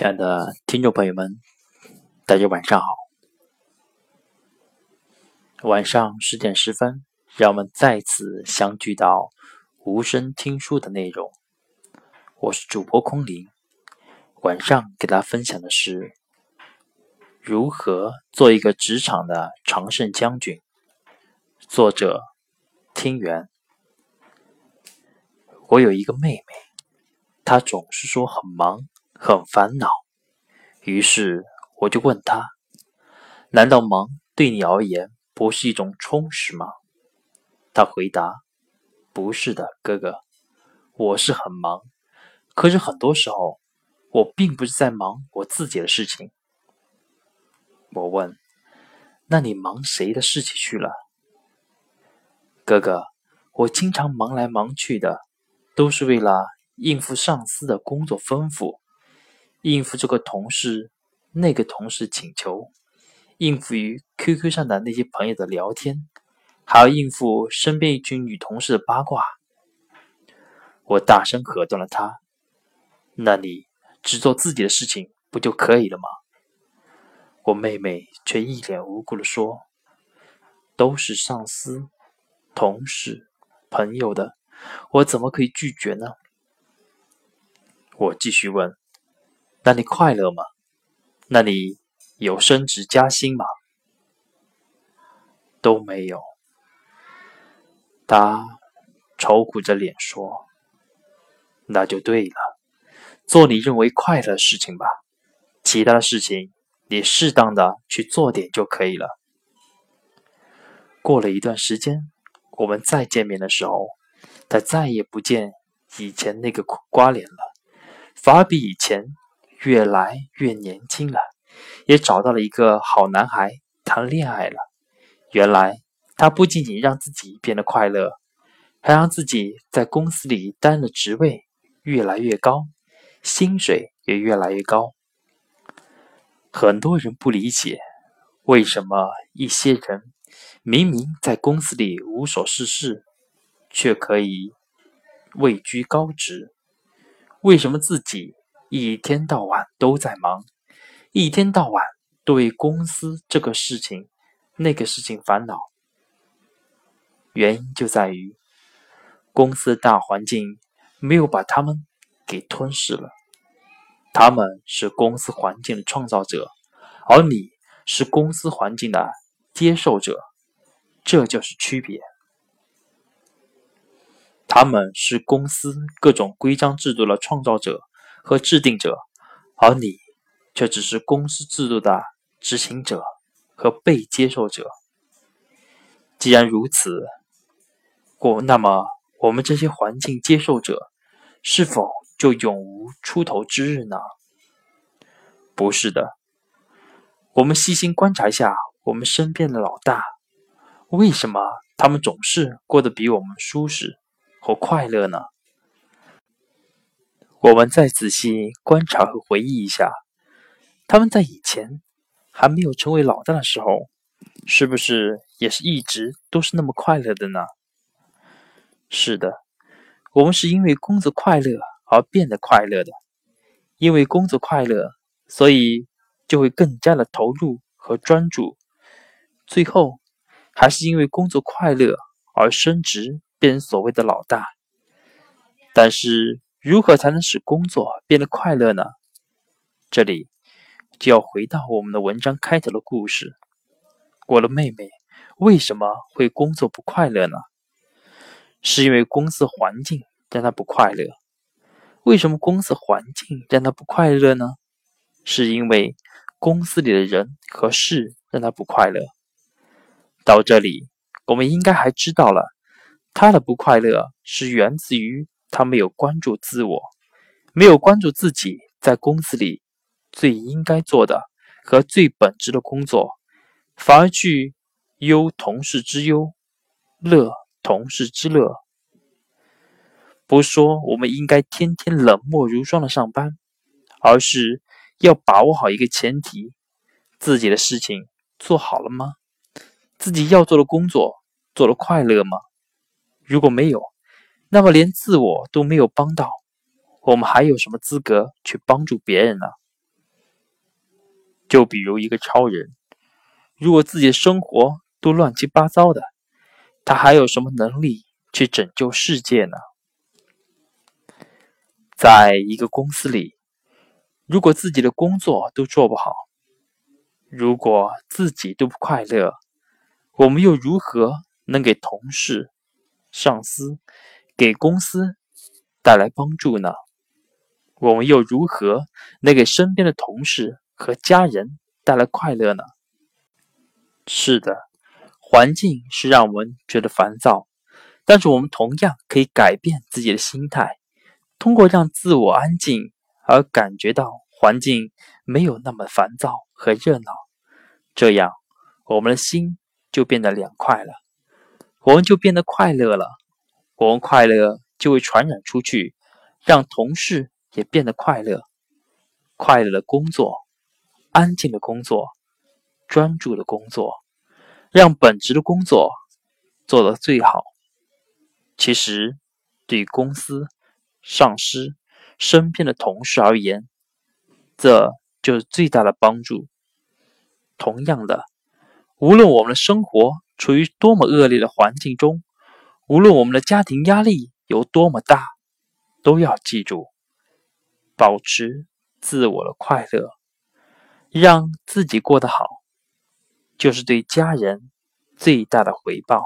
亲爱的听众朋友们，大家晚上好。晚上十点十分，让我们再次相聚到无声听书的内容。我是主播空灵，晚上给大家分享的是如何做一个职场的常胜将军。作者：听源。我有一个妹妹，她总是说很忙。很烦恼，于是我就问他：“难道忙对你而言不是一种充实吗？”他回答：“不是的，哥哥，我是很忙，可是很多时候我并不是在忙我自己的事情。”我问：“那你忙谁的事情去了？”哥哥，我经常忙来忙去的，都是为了应付上司的工作吩咐。应付这个同事、那个同事请求，应付于 QQ 上的那些朋友的聊天，还要应付身边一群女同事的八卦。我大声喝断了他：“那你只做自己的事情不就可以了吗？”我妹妹却一脸无辜的说：“都是上司、同事、朋友的，我怎么可以拒绝呢？”我继续问。那你快乐吗？那你有升职加薪吗？都没有。他愁苦着脸说：“那就对了，做你认为快乐的事情吧，其他的事情你适当的去做点就可以了。”过了一段时间，我们再见面的时候，他再也不见以前那个苦瓜脸了，反而比以前。越来越年轻了，也找到了一个好男孩谈恋爱了。原来他不仅仅让自己变得快乐，还让自己在公司里担的职位越来越高，薪水也越来越高。很多人不理解，为什么一些人明明在公司里无所事事，却可以位居高职？为什么自己？一天到晚都在忙，一天到晚对公司这个事情、那个事情烦恼。原因就在于公司大环境没有把他们给吞噬了。他们是公司环境的创造者，而你是公司环境的接受者，这就是区别。他们是公司各种规章制度的创造者。和制定者，而你却只是公司制度的执行者和被接受者。既然如此，我那么我们这些环境接受者是否就永无出头之日呢？不是的。我们细心观察一下我们身边的老大，为什么他们总是过得比我们舒适和快乐呢？我们再仔细观察和回忆一下，他们在以前还没有成为老大的时候，是不是也是一直都是那么快乐的呢？是的，我们是因为工作快乐而变得快乐的，因为工作快乐，所以就会更加的投入和专注，最后还是因为工作快乐而升职，变成所谓的老大。但是。如何才能使工作变得快乐呢？这里就要回到我们的文章开头的故事。我的妹妹为什么会工作不快乐呢？是因为公司环境让她不快乐。为什么公司环境让她不快乐呢？是因为公司里的人和事让她不快乐。到这里，我们应该还知道了，她的不快乐是源自于。他没有关注自我，没有关注自己在公司里最应该做的和最本质的工作，反而去忧同事之忧，乐同事之乐。不是说我们应该天天冷漠如霜的上班，而是要把握好一个前提：自己的事情做好了吗？自己要做的工作做的快乐吗？如果没有，那么连自我都没有帮到，我们还有什么资格去帮助别人呢？就比如一个超人，如果自己的生活都乱七八糟的，他还有什么能力去拯救世界呢？在一个公司里，如果自己的工作都做不好，如果自己都不快乐，我们又如何能给同事、上司、给公司带来帮助呢？我们又如何能给身边的同事和家人带来快乐呢？是的，环境是让我们觉得烦躁，但是我们同样可以改变自己的心态。通过让自我安静而感觉到环境没有那么烦躁和热闹，这样我们的心就变得凉快了，我们就变得快乐了。我们快乐就会传染出去，让同事也变得快乐。快乐的工作，安静的工作，专注的工作，让本职的工作做得最好。其实，对公司。上司身边的同事而言，这就是最大的帮助。同样的，无论我们的生活处于多么恶劣的环境中，无论我们的家庭压力有多么大，都要记住，保持自我的快乐，让自己过得好，就是对家人最大的回报。